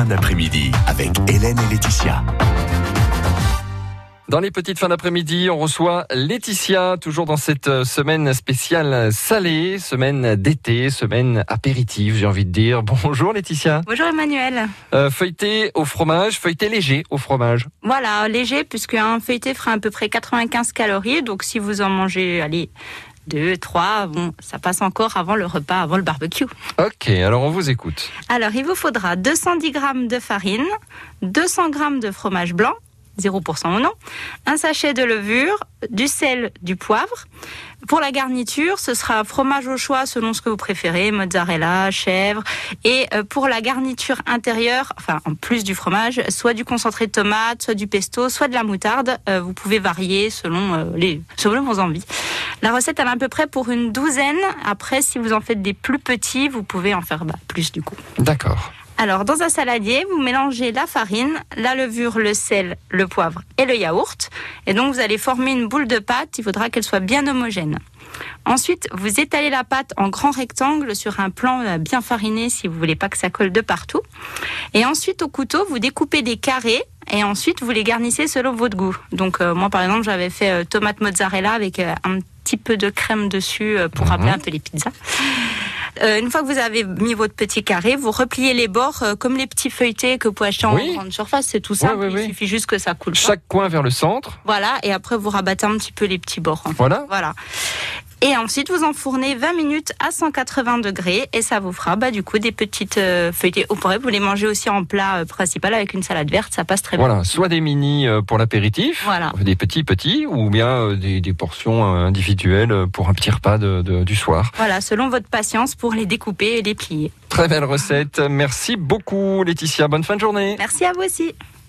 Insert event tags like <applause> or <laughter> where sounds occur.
fins d'après-midi avec Hélène et Laetitia. Dans les petites fins d'après-midi, on reçoit Laetitia, toujours dans cette euh, semaine spéciale salée, semaine d'été, semaine apéritive, j'ai envie de dire. <laughs> Bonjour Laetitia. Bonjour Emmanuel. Euh, feuilleté au fromage, feuilleté léger au fromage. Voilà, léger, puisque un feuilleté fera à peu près 95 calories. Donc si vous en mangez, allez, deux, trois, bon, ça passe encore avant le repas, avant le barbecue. Ok, alors on vous écoute. Alors, il vous faudra 210 grammes de farine, 200 grammes de fromage blanc, 0% au nom, un sachet de levure, du sel, du poivre. Pour la garniture, ce sera fromage au choix selon ce que vous préférez, mozzarella, chèvre. Et euh, pour la garniture intérieure, enfin en plus du fromage, soit du concentré de tomate, soit du pesto, soit de la moutarde. Euh, vous pouvez varier selon euh, les selon vos envies. La recette elle est à peu près pour une douzaine. Après, si vous en faites des plus petits, vous pouvez en faire bah, plus du coup. D'accord. Alors, dans un saladier, vous mélangez la farine, la levure, le sel, le poivre et le yaourt. Et donc, vous allez former une boule de pâte. Il faudra qu'elle soit bien homogène. Ensuite, vous étalez la pâte en grand rectangle sur un plan euh, bien fariné si vous voulez pas que ça colle de partout. Et ensuite, au couteau, vous découpez des carrés et ensuite vous les garnissez selon votre goût. Donc euh, moi par exemple j'avais fait euh, tomate mozzarella avec euh, un petit peu de crème dessus euh, pour Mhm. rappeler un peu les pizzas. Euh, une fois que vous avez mis votre petit carré, vous repliez les bords euh, comme les petits feuilletés que vous pouvez acheter Oui. en grande surface. C'est tout simple. oui, oui. Il suffit juste que ça coule. pas. Chaque coin vers le centre. Voilà. Et après vous rabattez un petit peu les petits bords. Voilà. Voilà. Et ensuite, vous enfournez 20 minutes à 180 degrés et ça vous fera bah, du coup des petites euh, feuilletées. Vous pourrez vous les manger aussi en plat euh, principal avec une salade verte, ça passe très bien. Voilà, soit des mini euh, pour l'apéritif, Voilà. des petits petits, ou bien euh, des, des portions individuelles pour un petit repas de- de- du soir. Voilà, selon votre patience pour les découper et les plier. Très belle recette. Merci beaucoup Laetitia. Bonne fin de journée. Merci à vous aussi.